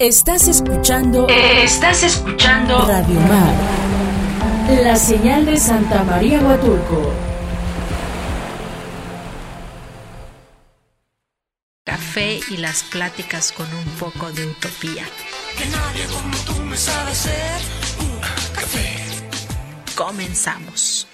Estás escuchando. Estás escuchando. Radio Mar. La señal de Santa María Huatulco. Café y las pláticas con un poco de utopía. Que nadie como tú me sabe hacer un café. Comenzamos.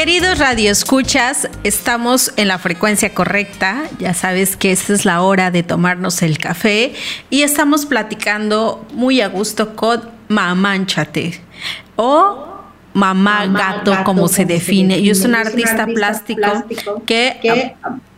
Queridos radioescuchas, estamos en la frecuencia correcta. Ya sabes que esta es la hora de tomarnos el café y estamos platicando muy a gusto con Mamánchate o Mamá, gato, como se define. Yo soy un artista, plástico, que,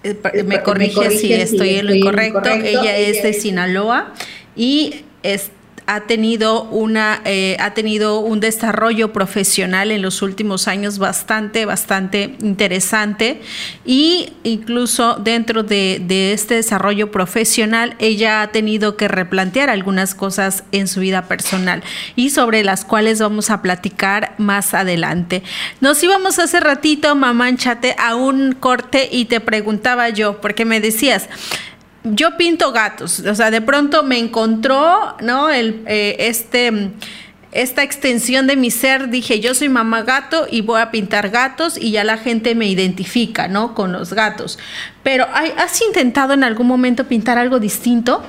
eh, me corrige, si estoy en lo incorrecto. Ella es de Sinaloa y es ha tenido una eh, ha tenido un desarrollo profesional en los últimos años bastante bastante interesante. Y incluso dentro de, de, este desarrollo profesional ella ha tenido que replantear algunas cosas en su vida personal y sobre las cuales vamos a platicar más adelante. Nos íbamos hace ratito mamá chate a un corte y te preguntaba yo porque me decías yo pinto gatos, o sea, de pronto me encontró, ¿no? El, eh, este, esta extensión de mi ser, dije, yo soy mamá gato y voy a pintar gatos y ya la gente me identifica, ¿no? Con los gatos. Pero ¿has intentado en algún momento pintar algo distinto?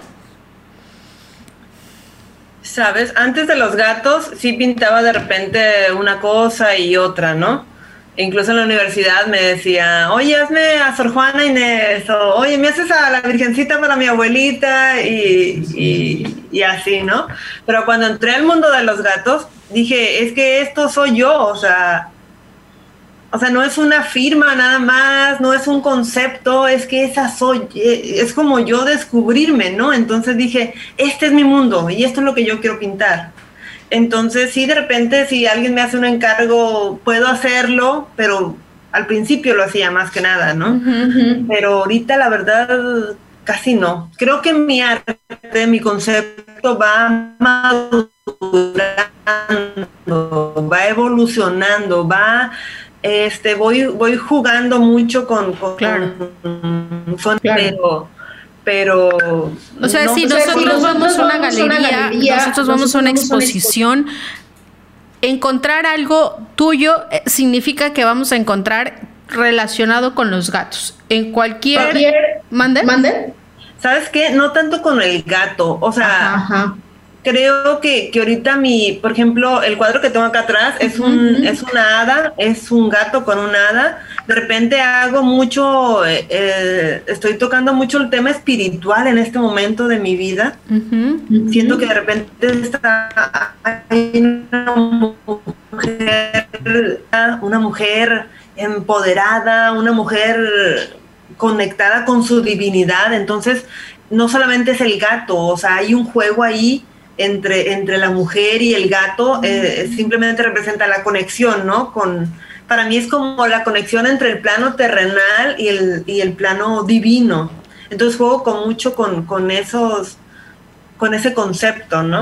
Sabes, antes de los gatos sí pintaba de repente una cosa y otra, ¿no? Incluso en la universidad me decía, oye, hazme a Sor Juana Inés, o oye, me haces a la Virgencita para mi abuelita, y, y, así, ¿no? Pero cuando entré al mundo de los gatos, dije, es que esto soy yo, o sea, o sea, no es una firma nada más, no es un concepto, es que esa soy, es como yo descubrirme, ¿no? Entonces dije, este es mi mundo y esto es lo que yo quiero pintar. Entonces, sí, de repente, si alguien me hace un encargo, puedo hacerlo, pero al principio lo hacía más que nada, ¿no? Pero ahorita, la verdad, casi no. Creo que mi arte, mi concepto va madurando, va evolucionando, va, este, voy, voy jugando mucho con, con, claro. con, pero... O sea, si nosotros vamos a una galería, nosotros vamos a una exposición, encontrar algo tuyo eh, significa que vamos a encontrar relacionado con los gatos. En cualquier... ¿Mande? ¿Mande? ¿Sabes qué? No tanto con el gato, o sea creo que, que ahorita mi, por ejemplo, el cuadro que tengo acá atrás es un, es una hada, es un gato con una hada. De repente hago mucho, eh, eh, estoy tocando mucho el tema espiritual en este momento de mi vida. Siento que de repente está una mujer, una mujer empoderada, una mujer conectada con su divinidad. Entonces, no solamente es el gato, o sea, hay un juego ahí entre, entre la mujer y el gato eh, simplemente representa la conexión, ¿no? Con, para mí es como la conexión entre el plano terrenal y el, y el plano divino. Entonces juego con mucho con, con esos con ese concepto, ¿no?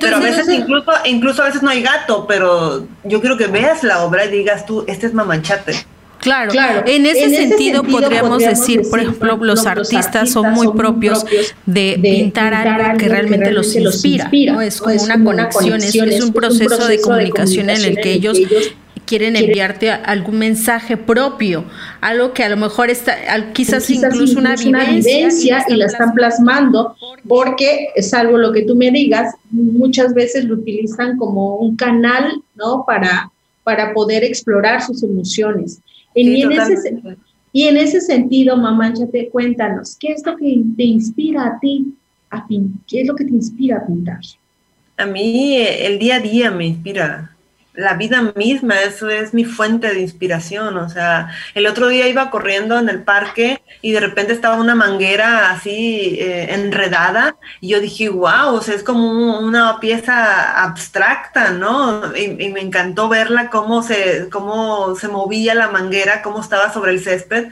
pero a veces incluso, incluso a veces no hay gato, pero yo quiero que veas la obra y digas tú, este es Mamanchate. Claro, en, ese, sentido, podríamos, decir, por ejemplo, los, artistas, son muy propios de, pintar, algo que realmente los inspira, Es como una conexión, es, un proceso de comunicación en el que ellos quieren enviarte algún mensaje propio, algo que a lo mejor está, quizás, incluso, una vivencia, y, la están plasmando, porque, salvo lo que tú me digas, muchas veces lo utilizan como un canal, ¿no? Para, para poder explorar sus emociones y, en ese, y, en ese, sentido, cuéntanos, ¿qué es lo que te inspira a ti a pintar? ¿Qué es lo que te inspira a pintar? A mí el día a día me inspira la vida misma, eso es mi fuente de inspiración. O sea, el otro día iba corriendo en el parque y de repente estaba una manguera así eh, enredada y yo dije, wow, es como una pieza abstracta, ¿no? Y, me encantó verla, cómo se, cómo se movía la manguera, cómo estaba sobre el césped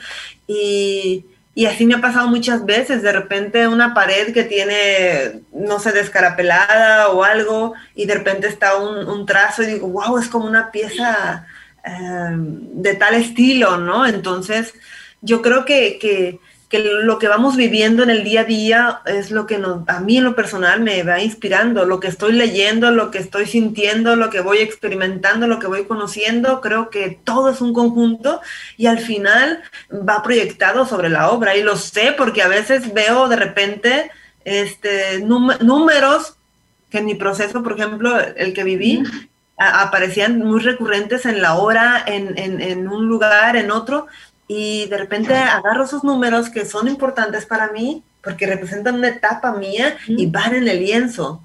y, Y así me ha pasado muchas veces, de repente una pared que tiene, no sé, descarapelada o algo, y de repente está un, trazo y digo, wow, es como una pieza em, de tal estilo, ¿no? Entonces, yo creo que que lo que vamos viviendo en el día a día es lo que nos, a mí en lo personal me va inspirando, lo que estoy leyendo, lo que estoy sintiendo, lo que voy experimentando, lo que voy conociendo, creo que todo es un conjunto y al final va proyectado sobre la obra. Y lo sé porque a veces veo de repente este, números que en mi proceso, por ejemplo, el que viví, aparecían muy recurrentes en la obra, en, en, en un lugar, en otro, y de repente agarro esos números que son importantes para mí porque representan una etapa mía y van en el lienzo.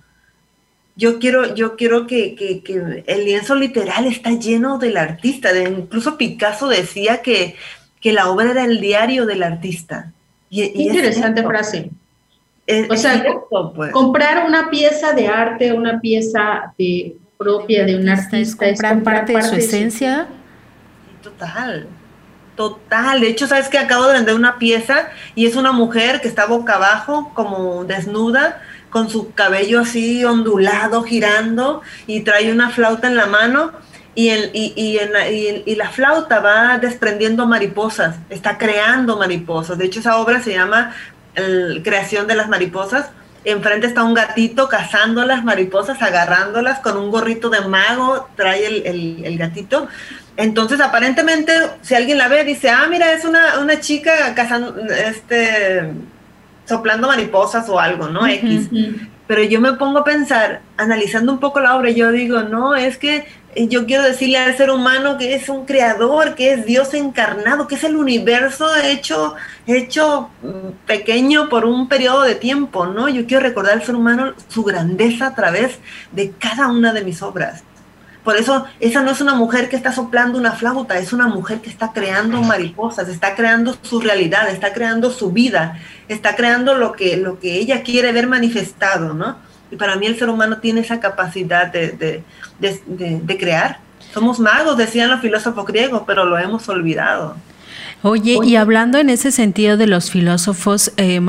Yo quiero, yo quiero que, que, el lienzo literal está lleno del artista. De, incluso Picasso decía que, que, la obra era el diario del artista. Y, Interesante frase. o sea, pues. comprar una pieza de arte, una pieza de, propia de un artista, es comprar, parte, de su esencia. Total. Total, de hecho, sabes que acabo de vender una pieza y es una mujer que está boca abajo, como desnuda, con su cabello así ondulado, girando, y trae una flauta en la mano, y, el, y, y, la, flauta va desprendiendo mariposas, está creando mariposas. De hecho, esa obra se llama Creación de las Mariposas. Enfrente está un gatito cazando las mariposas, agarrándolas con un gorrito de mago, trae el, el gatito entonces, aparentemente, si alguien la ve, dice, ah, mira, es una, una chica cazando, este, soplando mariposas o algo, ¿no? X. Pero yo me pongo a pensar, analizando un poco la obra, yo digo, no, es que yo quiero decirle al ser humano que es un creador, que es Dios encarnado, que es el universo hecho, hecho mm, pequeño por un periodo de tiempo, ¿no? Yo quiero recordar al ser humano su grandeza a través de cada una de mis obras. Por eso, esa no es una mujer que está soplando una flauta, es una mujer que está creando mariposas, está creando su realidad, está creando su vida, está creando lo que, lo que ella quiere ver manifestado, ¿no? Y para mí el ser humano tiene esa capacidad de, crear. Somos magos, decían los filósofos griegos, pero lo hemos olvidado. Oye, y hablando en ese sentido de los filósofos, eh,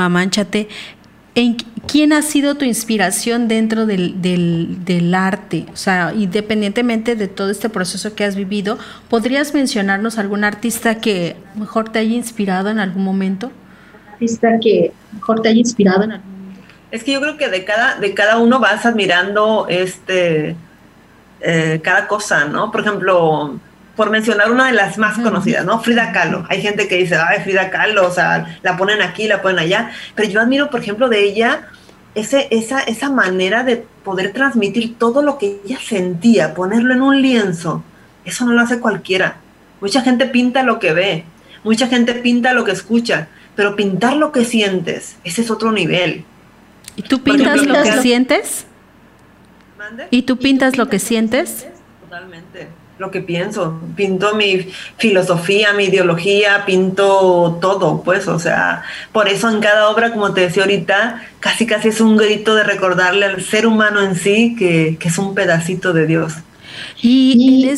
¿quién ha sido tu inspiración dentro del, arte? O sea, independientemente de todo este proceso que has vivido, ¿podrías mencionarnos algún artista que mejor te haya inspirado en algún momento? Artista que mejor te haya inspirado en algún momento. Es que yo creo que de cada, de cada uno vas admirando este eh, cada cosa, ¿no? Por ejemplo, por mencionar una de las más conocidas, ¿no? Frida Kahlo. Hay gente que dice, ay, Frida Kahlo, o sea, la ponen aquí, la ponen allá. Pero yo admiro, por ejemplo, de ella ese, esa, esa manera de poder transmitir todo lo que ella sentía, ponerlo en un lienzo. Eso no lo hace cualquiera. Mucha gente pinta lo que ve, mucha gente pinta lo que escucha, pero pintar lo que sientes, ese es otro nivel. ¿Y tú pintas lo que sientes? ¿Y tú pintas lo que sientes? Totalmente lo que pienso, pinto mi filosofía, mi ideología, pinto todo, pues, o sea, por eso en cada obra, como te decía ahorita, casi casi es un grito de recordarle al ser humano en sí que, es un pedacito de Dios. Y,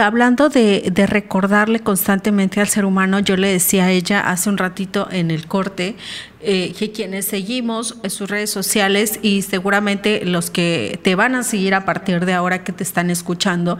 hablando de, recordarle constantemente al ser humano, yo le decía a ella hace un ratito en el corte eh, que quienes seguimos en sus redes sociales y seguramente los que te van a seguir a partir de ahora que te están escuchando,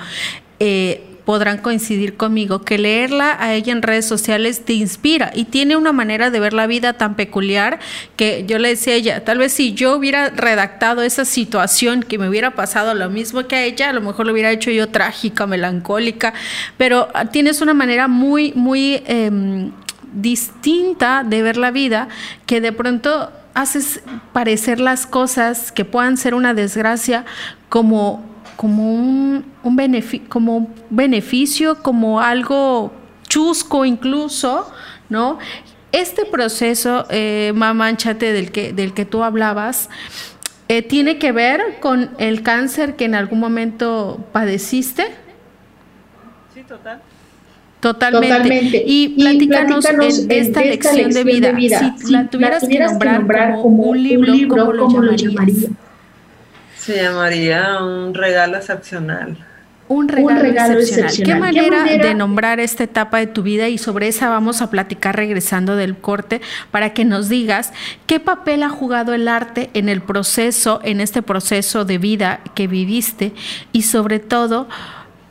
eh, podrán coincidir conmigo que leerla a ella en redes sociales te inspira y tiene una manera de ver la vida tan peculiar que yo le decía a ella, tal vez si yo hubiera redactado esa situación que me hubiera pasado lo mismo que a ella, a lo mejor lo hubiera hecho yo trágica, melancólica, pero tienes una manera muy, muy em, distinta de ver la vida que de pronto haces parecer las cosas que puedan ser una desgracia como como un, beneficio, como beneficio, como algo chusco incluso, ¿no? Este proceso, eh, Mamanchate, del que, del que tú hablabas, eh, ¿tiene que ver con el cáncer que en algún momento padeciste? Sí, total. Totalmente. Y platícanos, en, esta, lección, de, vida, si la tuvieras, que, nombrar como, un libro, ¿cómo, lo llamarías? Se llamaría un regalo excepcional. Un regalo, excepcional. ¿Qué, manera de nombrar esta etapa de tu vida? Y sobre esa vamos a platicar regresando del corte para que nos digas qué papel ha jugado el arte en el proceso, en este proceso de vida que viviste y sobre todo,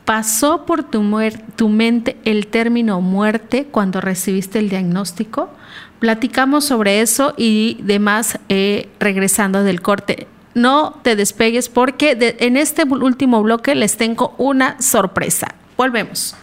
¿pasó por tu, tu mente el término muerte cuando recibiste el diagnóstico? Platicamos sobre eso y demás eh, regresando del corte no te despegues porque en este último bloque les tengo una sorpresa. Volvemos.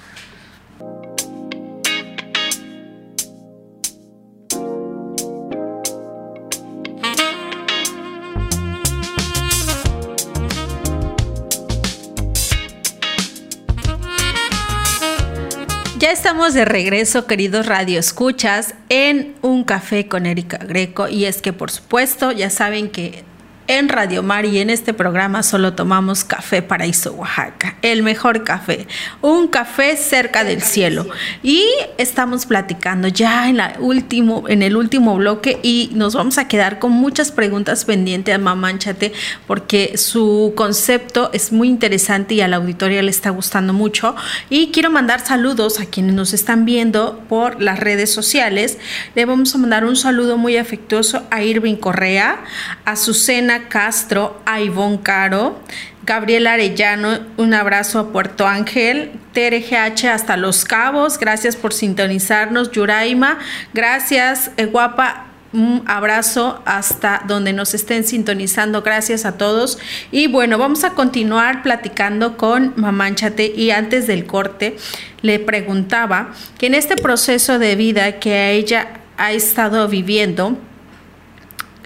Ya estamos de regreso, queridos radioescuchas, en un café con Erika Greco. Y es que, por supuesto, ya saben que en Radio Mar y en este programa solo tomamos café Paraíso Oaxaca, el mejor café, un café cerca del cielo. Y estamos platicando ya en, la último, en el último bloque y nos vamos a quedar con muchas preguntas pendientes a Mamánchate porque su concepto es muy interesante y a la auditoría le está gustando mucho. Y quiero mandar saludos a quienes nos están viendo por las redes sociales. Le vamos a mandar un saludo muy afectuoso a Irving Correa, a Susana Castro, a Ivonne Caro, Gabriel Arellano, un abrazo a Puerto Ángel, Tere hasta Los Cabos, gracias por sintonizarnos, Yuraima, gracias, eh, guapa, un abrazo hasta donde nos estén sintonizando. Gracias a todos. Y bueno, vamos a continuar platicando con Mamánchate. Y antes del corte, le preguntaba que en este proceso de vida que ella ha estado viviendo,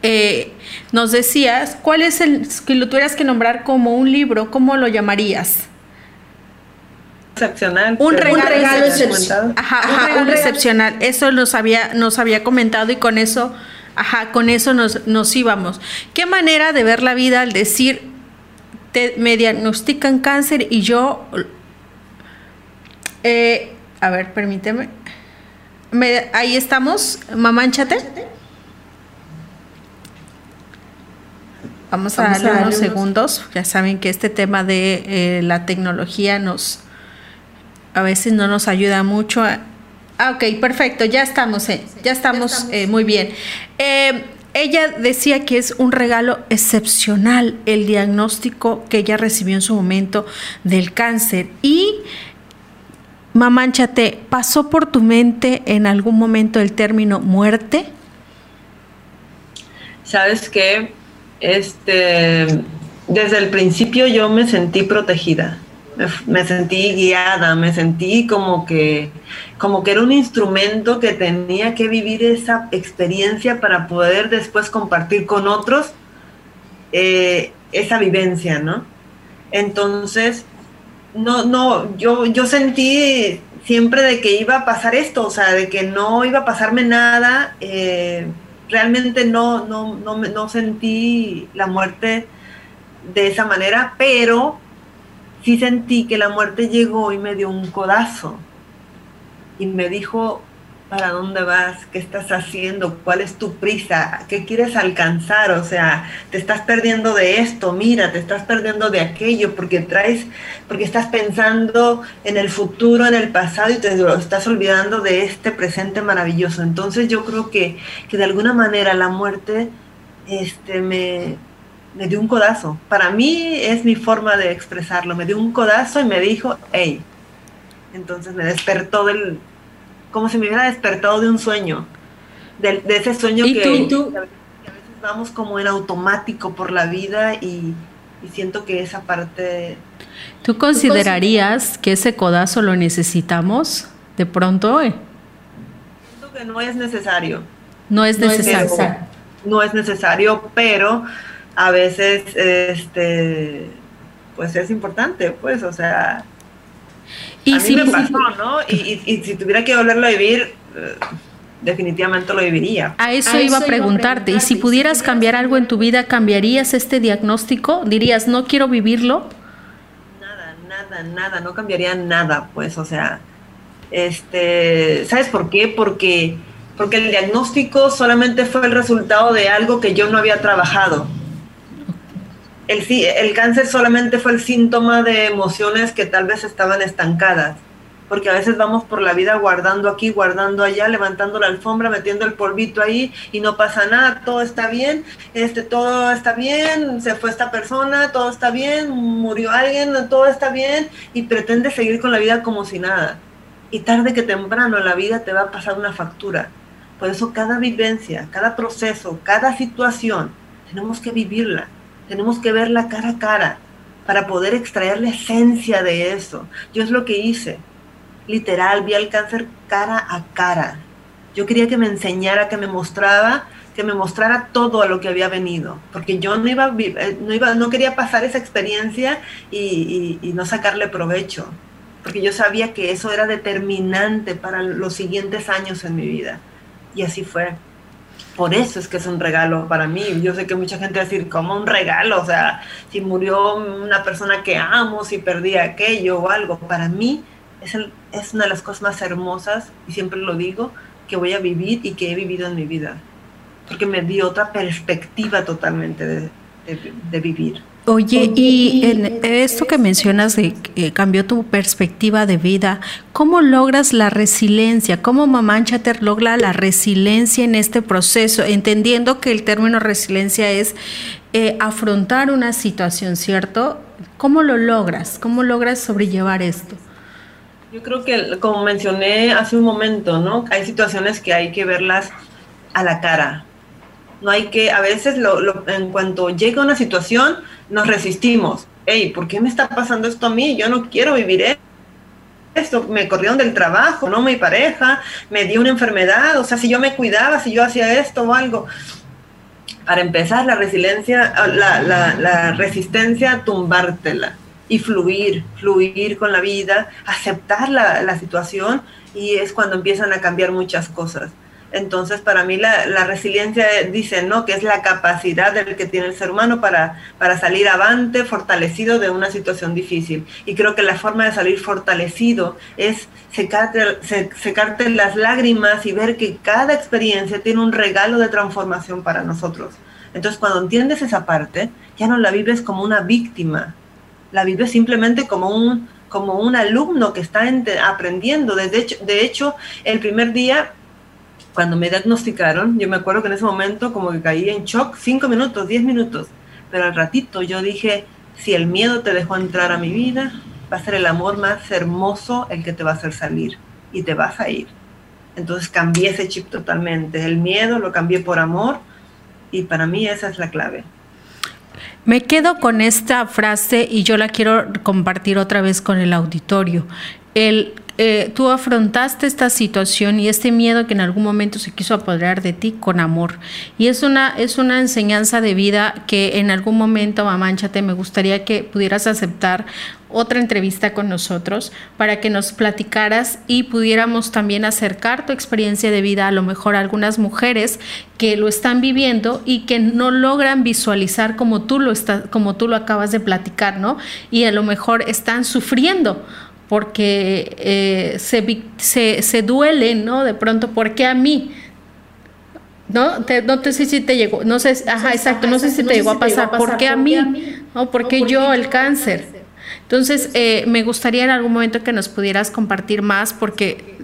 eh, nos decías, ¿cuál es el, que lo tuvieras que nombrar como un libro, cómo lo llamarías? Excepcional. Un regalo, excepcional. Ajá, un regalo excepcional. Eso nos había, nos había comentado y con eso, ajá, con eso nos, nos íbamos. ¿Qué manera de ver la vida al decir, te, me diagnostican cáncer y yo, eh, a ver, permíteme. ahí estamos, mamánchate. Vamos a darle unos segundos. Ya saben que este tema de eh, la tecnología nos a veces no nos ayuda mucho. ah, ok, perfecto, ya estamos, eh, ya estamos, eh, muy bien. ella decía que es un regalo excepcional el diagnóstico que ella recibió en su momento del cáncer. Y, mamánchate, ¿pasó por tu mente en algún momento el término muerte? ¿Sabes qué? Este, desde el principio yo me sentí protegida, me, sentí guiada, me sentí como que, como que era un instrumento que tenía que vivir esa experiencia para poder después compartir con otros eh, esa vivencia, ¿no? Entonces, no, no, yo, yo sentí siempre de que iba a pasar esto, o sea, de que no iba a pasarme nada. Eh, realmente no, no, no, no sentí la muerte de esa manera, pero sí sentí que la muerte llegó y me dio un codazo. Y me dijo, para dónde vas, qué estás haciendo, cuál es tu prisa, qué quieres alcanzar, o sea, te estás perdiendo de esto, mira, te estás perdiendo de aquello, porque traes, porque estás pensando en el futuro, en el pasado y te estás olvidando de este presente maravilloso. Entonces yo creo que, que de alguna manera la muerte este, me, me dio un codazo. Para mí es mi forma de expresarlo, me dio un codazo y me dijo, hey, entonces me despertó del, como si me hubiera despertado de un sueño, de, ese sueño que, a veces vamos como en automático por la vida y, siento que esa parte... ¿Tú considerarías que ese codazo lo necesitamos de pronto? Siento que no es necesario. No es necesario. no es necesario, pero a veces este pues es importante, pues, o sea, y si, me pasó, ¿no? Y, si tuviera que volverlo a vivir, eh, definitivamente lo viviría. A eso, iba, a preguntarte. ¿Y si pudieras cambiar algo en tu vida, cambiarías este diagnóstico? ¿Dirías, no quiero vivirlo? Nada, nada, nada. No cambiaría nada, pues, o sea, este, ¿sabes por qué? Porque, porque el diagnóstico solamente fue el resultado de algo que yo no había trabajado. El, el cáncer solamente fue el síntoma de emociones que tal vez estaban estancadas porque a veces vamos por la vida guardando aquí, guardando allá, levantando la alfombra, metiendo el polvito ahí y no pasa nada, todo está bien, este, todo está bien, se fue esta persona, todo está bien, murió alguien, todo está bien y pretende seguir con la vida como si nada. Y tarde que temprano la vida te va a pasar una factura. Por eso cada vivencia, cada proceso, cada situación, tenemos que vivirla, tenemos que verla cara a cara para poder extraer la esencia de eso. Yo es lo que hice literal, vi el cáncer cara a cara. Yo quería que me enseñara, que me mostraba, que me mostrara todo a lo que había venido, porque yo no iba, eh, no iba, no quería pasar esa experiencia y no sacarle provecho, porque yo sabía que eso era determinante para los siguientes años en mi vida. Y así fue. Por eso es que es un regalo para mí. Yo sé que mucha gente va a decir, ¿cómo un regalo? O sea, si murió una persona que amo, si perdí aquello o algo. Para mí es, es una de las cosas más hermosas, y siempre lo digo, que voy a vivir y que he vivido en mi vida, porque me dio otra perspectiva totalmente de, de, vivir. Oye, y en esto que mencionas de que cambió tu perspectiva de vida, ¿cómo logras la resiliencia? ¿Cómo Mamá Chater logra la resiliencia en este proceso? Entendiendo que el término resiliencia es eh, afrontar una situación, ¿cierto? ¿Cómo lo logras? ¿Cómo logras sobrellevar esto? Yo creo que, como mencioné hace un momento, ¿no? Hay situaciones que hay que verlas a la cara. No hay que, a veces, lo, en cuanto llega una situación, nos resistimos. Hey, ¿por qué me está pasando esto a mí? Yo no quiero vivir esto. Me corrieron del trabajo, ¿no? Mi pareja, me dio una enfermedad. O sea, si yo me cuidaba, si yo hacía esto o algo. Para empezar, la resiliencia, la, la, la resistencia, tumbártela y fluir, fluir con la vida, aceptar la, situación y es cuando empiezan a cambiar muchas cosas. Entonces, para mí la, resiliencia dice, ¿no? Que es la capacidad del que tiene el ser humano para, para salir avante, fortalecido de una situación difícil. Y creo que la forma de salir fortalecido es secarte, las lágrimas y ver que cada experiencia tiene un regalo de transformación para nosotros. Entonces, cuando entiendes esa parte, ya no la vives como una víctima, la vive simplemente como un, como un alumno que está aprendiendo. De de hecho, el primer día, cuando me diagnosticaron, yo me acuerdo que en ese momento como que caí en shock, cinco minutos, diez minutos, pero al ratito yo dije, si el miedo te dejó entrar a mi vida, va a ser el amor más hermoso el que te va a hacer salir y te vas a ir. Entonces cambié ese chip totalmente. El miedo lo cambié por amor y para mí esa es la clave. Me quedo con esta frase y yo la quiero compartir otra vez con el auditorio. El, eh, tú afrontaste esta situación y este miedo que en algún momento se quiso apoderar de ti con amor. Y es una, es una enseñanza de vida que en algún momento, mamánchate, me gustaría que pudieras aceptar otra entrevista con nosotros para que nos platicaras y pudiéramos también acercar tu experiencia de vida a lo mejor a algunas mujeres que lo están viviendo y que no logran visualizar como tú lo estás, como tú lo acabas de platicar, ¿no? Y a lo mejor están sufriendo porque eh, se, se, se duelen, ¿no? De pronto, ¿por qué a mí? ¿no? no sé si te llegó, no sé, ajá, exacto, no sé si te llegó a pasar, ¿por qué a mí? ¿No? ¿Por qué yo el cáncer? Entonces, eh, me gustaría en algún momento que nos pudieras compartir más, porque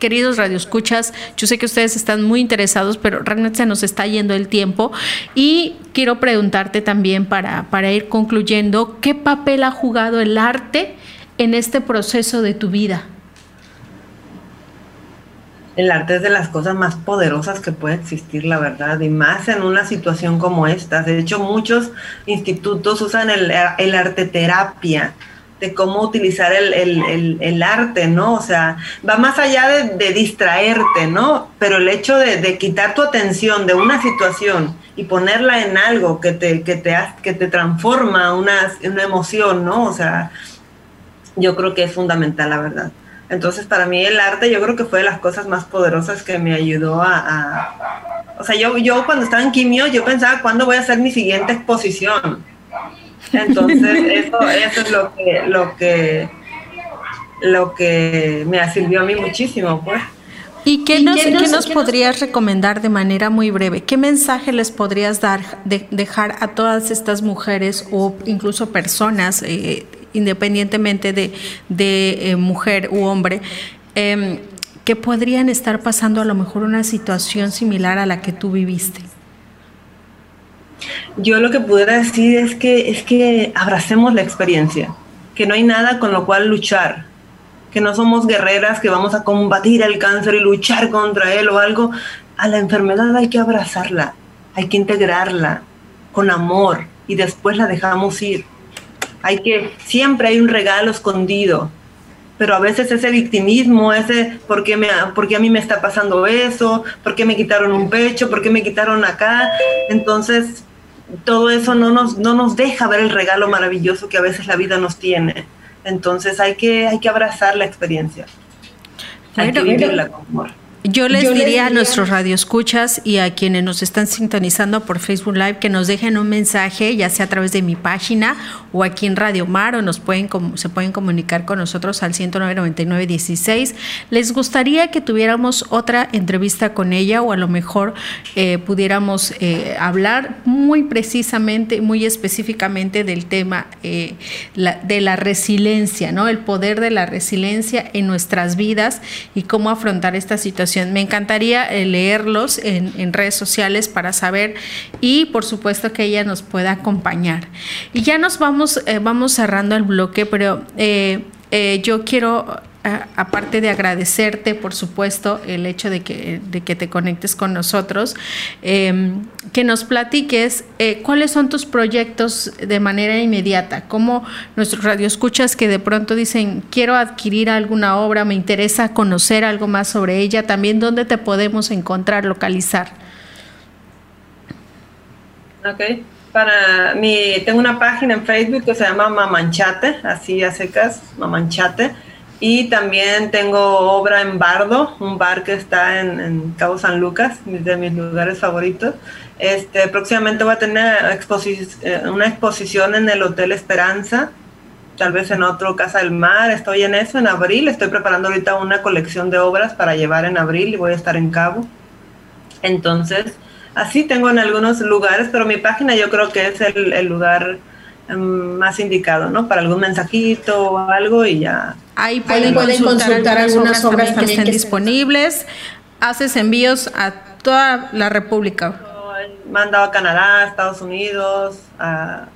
queridos radioescuchas, yo sé que ustedes están muy interesados, pero realmente se nos está yendo el tiempo y quiero preguntarte también para, para ir concluyendo, ¿qué papel ha jugado el arte en este proceso de tu vida? El arte es de las cosas más poderosas que puede existir, la verdad, y más en una situación como esta. De hecho, muchos institutos usan el, el arte terapia de cómo utilizar el, arte, ¿no? O sea, va más allá de, distraerte, ¿no? Pero el hecho de, quitar tu atención de una situación y ponerla en algo que te, que te, que te transforma una, una emoción, ¿no? O sea, yo creo que es fundamental, la verdad. Entonces, para mí el arte yo creo que fue de las cosas más poderosas que me ayudó a... o sea, yo, yo cuando estaba en quimio, yo pensaba, ¿cuándo voy a hacer mi siguiente exposición? Entonces, eso, eso es lo que, lo que, lo que me sirvió a mí muchísimo, pues. ¿Y qué nos, nos, podrías recomendar de manera muy breve? ¿Qué mensaje les podrías dar, dejar a todas estas mujeres o incluso personas, eh, independientemente de, de eh, mujer u hombre, em, que podrían estar pasando a lo mejor una situación similar a la que tú viviste? Yo lo que pudiera decir es que, es que abracemos la experiencia, que no hay nada con lo cual luchar, que no somos guerreras que vamos a combatir el cáncer y luchar contra él o algo. A la enfermedad hay que abrazarla, hay que integrarla con amor y después la dejamos ir. Hay que, siempre hay un regalo escondido, pero a veces ese victimismo, ese ¿por qué, me, ¿por qué a mí me está pasando eso? ¿Por qué me quitaron un pecho? ¿Por qué me quitaron acá? Entonces, todo eso no nos, no nos deja ver el regalo maravilloso que a veces la vida nos tiene. Entonces hay que, hay que abrazar la experiencia. Hay que vivirla con amor. Yo les, diría, a nuestros radioescuchas y a quienes nos están sintonizando por Facebook Live que nos dejen un mensaje, ya sea a través de mi página o aquí en Radio Mar, o nos pueden, se pueden comunicar con nosotros al 1099916. Les gustaría que tuviéramos otra entrevista con ella o a lo mejor eh, pudiéramos eh, hablar muy precisamente, muy específicamente del tema eh, de la resiliencia, ¿no? El poder de la resiliencia en nuestras vidas y cómo afrontar esta situación me encantaría leerlos en, redes sociales para saber y por supuesto que ella nos pueda acompañar. Y ya nos vamos, eh, vamos cerrando el bloque, pero eh, yo quiero aparte de agradecerte, por supuesto, el hecho de que, de que te conectes con nosotros, em, que nos platiques eh, cuáles son tus proyectos de manera inmediata, como nuestros radioescuchas que de pronto dicen, quiero adquirir alguna obra, me interesa conocer algo más sobre ella, también dónde te podemos encontrar, localizar. Ok. Para mi, tengo una página en Facebook que se llama Mamanchate, así a secas, Mamanchate y también tengo obra en Bardo, un bar que está en, Cabo San Lucas, de mis lugares favoritos. Este, próximamente voy a tener eh, una exposición en el Hotel Esperanza, tal vez en otro Casa del Mar. Estoy en eso en abril. Estoy preparando ahorita una colección de obras para llevar en abril y voy a estar en Cabo. Entonces, así tengo en algunos lugares, pero mi página yo creo que es el, el lugar Em, más indicado, ¿no? Para algún mensajito o algo y ya. Ahí pueden, consultar, algunas obras, que estén disponibles. Haces envíos a toda la República. Mandado a Canadá, a Estados Unidos, a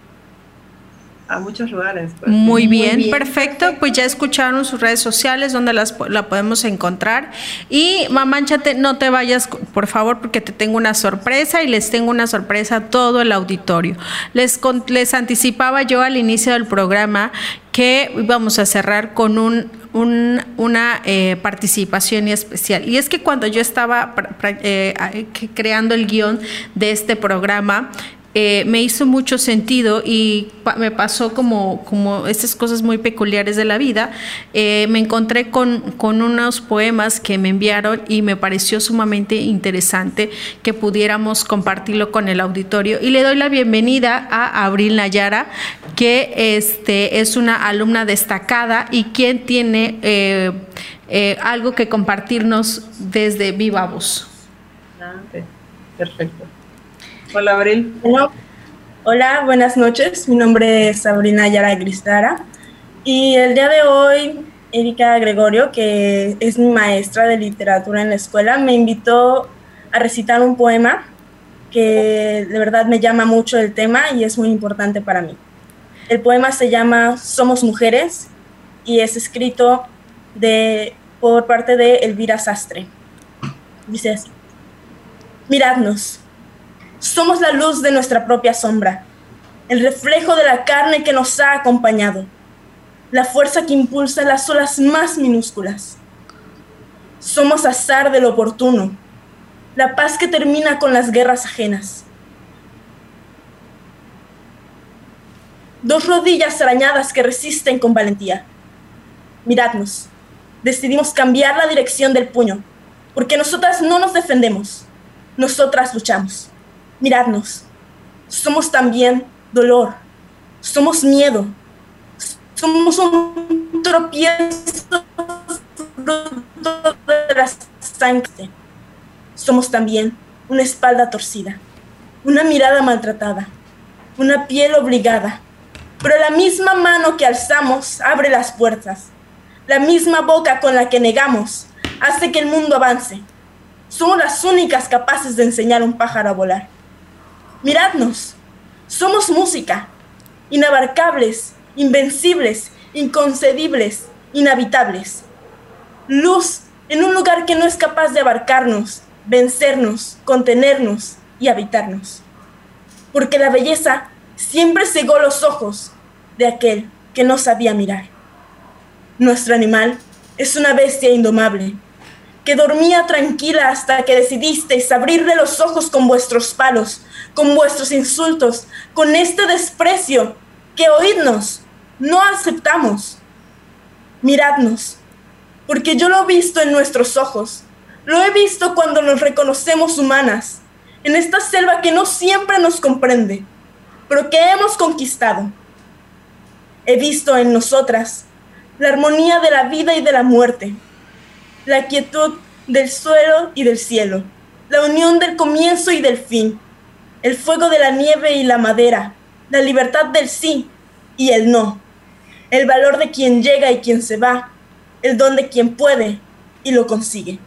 a muchos lugares. Pues. Muy, bien, perfecto. Pues ya escucharon sus redes sociales donde las, la podemos encontrar. Y mamánchate, no te vayas, por favor, porque te tengo una sorpresa y les tengo una sorpresa a todo el auditorio. Les, les anticipaba yo al inicio del programa que íbamos a cerrar con un, una eh, participación especial. Y es que cuando yo estaba eh, creando el guion de este programa, eh, me hizo mucho sentido y me pasó como, como estas cosas muy peculiares de la vida. Eh, me encontré con, con, unos poemas que me enviaron y me pareció sumamente interesante que pudiéramos compartirlo con el auditorio. Y le doy la bienvenida a Abril Nayara, que este, es una alumna destacada y quien tiene eh, algo que compartirnos desde Viva Voz. Ah, perfecto. Hola, Abril. Hola, buenas noches. Mi nombre es Sabrina Yara Gristara. Y el día de hoy, Erika Gregorio, que es mi maestra de literatura en la escuela, me invitó a recitar un poema que de verdad me llama mucho el tema y es muy importante para mí. El poema se llama Somos Mujeres y es escrito de, por parte de Elvira Sastre. Dice así, miradnos, somos la luz de nuestra propia sombra, el reflejo de la carne que nos ha acompañado, la fuerza que impulsa las olas más minúsculas. Somos azar del oportuno, la paz que termina con las guerras ajenas. Dos rodillas arañadas que resisten con valentía. Miradnos, decidimos cambiar la dirección del puño, porque nosotras no nos defendemos, nosotras luchamos miradnos. Somos también dolor, somos miedo, somos un tropiezo de las sangre. Somos también una espalda torcida, una mirada maltratada, una piel obligada. Pero la misma mano que alzamos abre las puertas. La misma boca con la que negamos hace que el mundo avance. Somos las únicas capaces de enseñar a un pájaro a volar. Miradnos, somos música, inabarcables, invencibles, inconcebibles, inhabitables. Luz en un lugar que no es capaz de abarcarnos, vencernos, contenernos y habitarnos. Porque la belleza siempre cegó los ojos de aquel que no sabía mirar. Nuestro animal es una bestia indomable, que dormía tranquila hasta que decidisteis abrirle los ojos con vuestros palos, con vuestros insultos, con este desprecio que oídnos, no aceptamos. Miradnos, porque yo lo he visto en nuestros ojos, lo he visto cuando nos reconocemos humanas, en esta selva que no siempre nos comprende, pero que hemos conquistado. He visto en nosotras la armonía de la vida y de la muerte, la quietud del suelo y del cielo, la unión del comienzo y del fin, el fuego de la nieve y la madera, la libertad del sí y el no, el valor de quien llega y quien se va, el don de quien puede y lo consigue.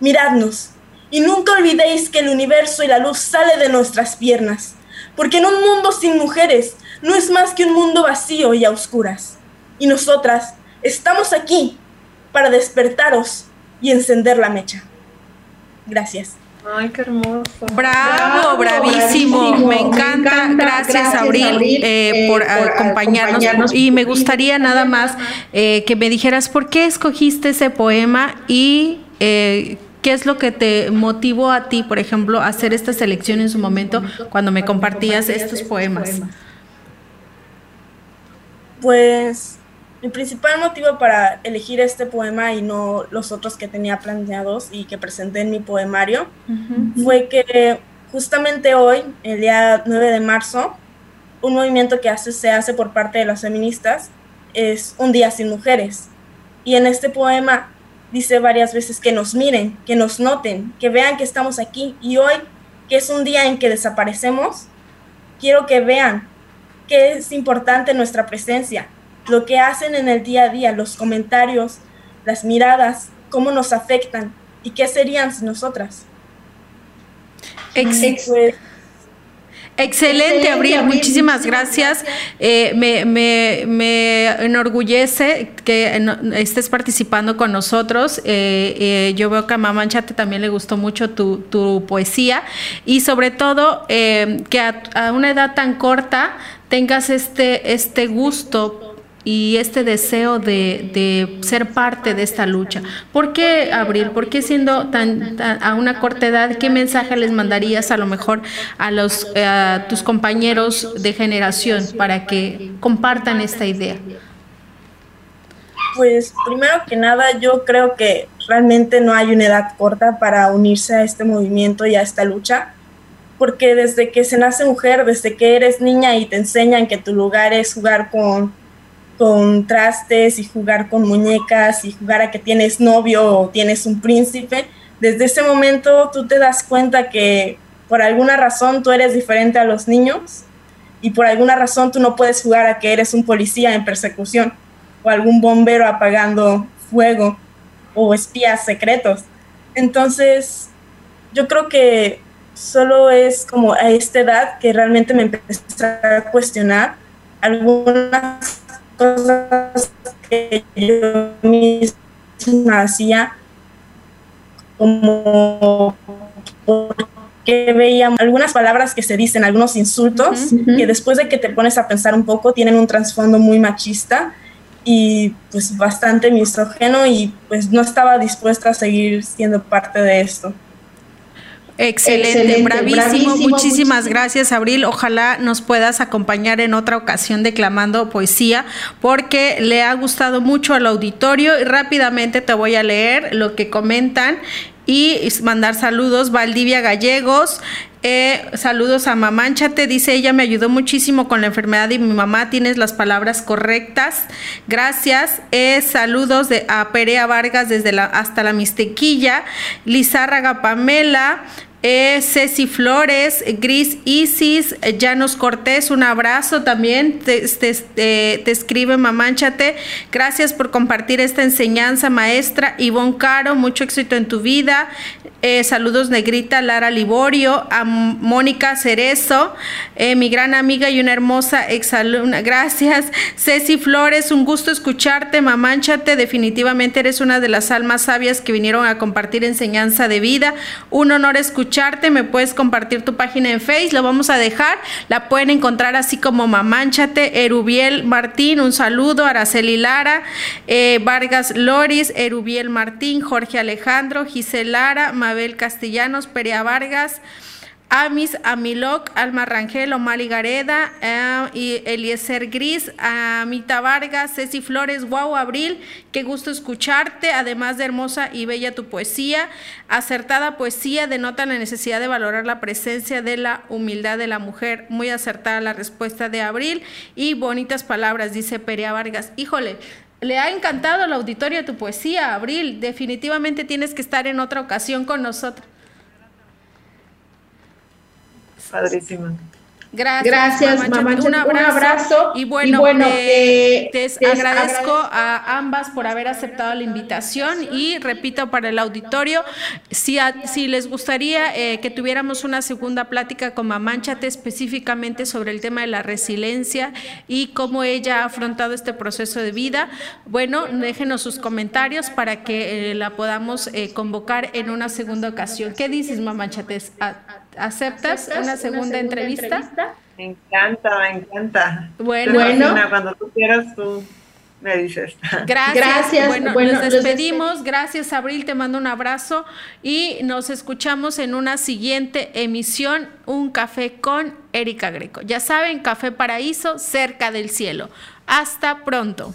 Miradnos y nunca olvidéis que el universo y la luz sale de nuestras piernas, porque en un mundo sin mujeres no es más que un mundo vacío y a oscuras. Y nosotras estamos aquí para despertaros y encender la mecha. Gracias. Ay, qué hermoso. Bravo, bravísimo. Me, encanta. Gracias, Abril, eh, por, acompañarnos. Y me gustaría nada más eh, que me dijeras por qué escogiste ese poema y eh, ¿Qué es lo que te motivó a ti, por ejemplo, a hacer esta selección en su momento cuando me compartías estos poemas? Pues mi principal motivo para elegir este poema y no los otros que tenía planeados y que presenté en mi poemario fue que justamente hoy, el día 9 de marzo, un movimiento que hace, se hace por parte de las feministas es Un Día Sin Mujeres. Y en este poema dice varias veces que nos miren, que nos noten, que vean que estamos aquí. Y hoy, que es un día en que desaparecemos, quiero que vean que es importante nuestra presencia, lo que hacen en el día a día, los comentarios, las miradas, cómo nos afectan y qué serían nosotras. Excelente, Abril, muchísimas gracias. Eh, me, me, me, enorgullece que estés participando con nosotros. Eh, eh, yo veo que a Mamá Chate también le gustó mucho tu, tu poesía y sobre todo que a, a, una edad tan corta tengas este, este gusto y este deseo de, ser parte de esta lucha. ¿Por qué, Abril? ¿Por qué siendo tan, a una corta edad, qué mensaje les mandarías a lo mejor a, los, a tus compañeros de generación para que compartan esta idea? Pues primero que nada, yo creo que realmente no hay una edad corta para unirse a este movimiento y a esta lucha, porque desde que se nace mujer, desde que eres niña y te enseñan que tu lugar es jugar con con trastes y jugar con muñecas y jugar a que tienes novio o tienes un príncipe, desde ese momento tú te das cuenta que por alguna razón tú eres diferente a los niños y por alguna razón tú no puedes jugar a que eres un policía en persecución o algún bombero apagando fuego o espías secretos. Entonces, yo creo que solo es como a esta edad que realmente me empecé a cuestionar algunas cosas que yo misma hacía como porque veía algunas palabras que se dicen, algunos insultos, que después de que te pones a pensar un poco tienen un trasfondo muy machista y pues bastante misógeno y pues no estaba dispuesta a seguir siendo parte de esto. Excelente, bravísimo. Muchísimas gracias, Abril. Ojalá nos puedas acompañar en otra ocasión declamando poesía, porque le ha gustado mucho al auditorio y rápidamente te voy a leer lo que comentan y mandar saludos. Valdivia Gallegos, eh, saludos a Mamánchate, dice ella me ayudó muchísimo con la enfermedad y mi mamá tienes las palabras correctas. Gracias. Eh, saludos de, a Perea Vargas desde la hasta la Mistequilla, Lizárraga Pamela, eh, Ceci Flores, Gris Isis, Llanos Cortés, un abrazo también. Te, te, escribe Mamánchate. Gracias por compartir esta enseñanza, maestra. Ivonne Caro, mucho éxito en tu vida. Eh, saludos Negrita Lara Liborio, a Mónica Cerezo, eh, mi gran amiga y una hermosa exalumna. Gracias. Ceci Flores, un gusto escucharte, mamánchate. Definitivamente eres una de las almas sabias que vinieron a compartir enseñanza de vida. Un honor escucharte. Me puedes compartir tu página en Facebook, lo vamos a dejar. La pueden encontrar así como mamánchate. Erubiel Martín, un saludo. Araceli Lara, eh, Vargas Loris, Erubiel Martín, Jorge Alejandro, Gisela Lara, Abel Castellanos, Perea Vargas, Amis Amiloc, Alma Rangel, Omali Gareda, eh, y Eliezer Gris, Amita Vargas, Ceci Flores, wow, Abril, qué gusto escucharte, además de hermosa y bella tu poesía, acertada poesía denota la necesidad de valorar la presencia de la humildad de la mujer, muy acertada la respuesta de Abril y bonitas palabras, dice Perea Vargas, híjole, le ha encantado el auditorio tu poesía, Abril. Definitivamente tienes que estar en otra ocasión con nosotros. Padrísima. Gracias, mamá. Un, abrazo, Y bueno, eh, te, agradezco a ambas por haber aceptado la invitación y repito para el auditorio, si, si les gustaría eh, que tuviéramos una segunda plática con Mamánchate específicamente sobre el tema de la resiliencia y cómo ella ha afrontado este proceso de vida, bueno, déjenos sus comentarios para que eh, la podamos convocar en una segunda ocasión. ¿Qué dices, Mamánchate? ¿Aceptas, una segunda, entrevista? Me encanta, me encanta. Bueno, bueno. cuando tú quieras, tú me dices. Gracias. Gracias. Bueno, nos despedimos. Gracias, Abril. Te mando un abrazo y nos escuchamos en una siguiente emisión, Un Café con Erika Greco. Ya saben, Café Paraíso, cerca del cielo. Hasta pronto.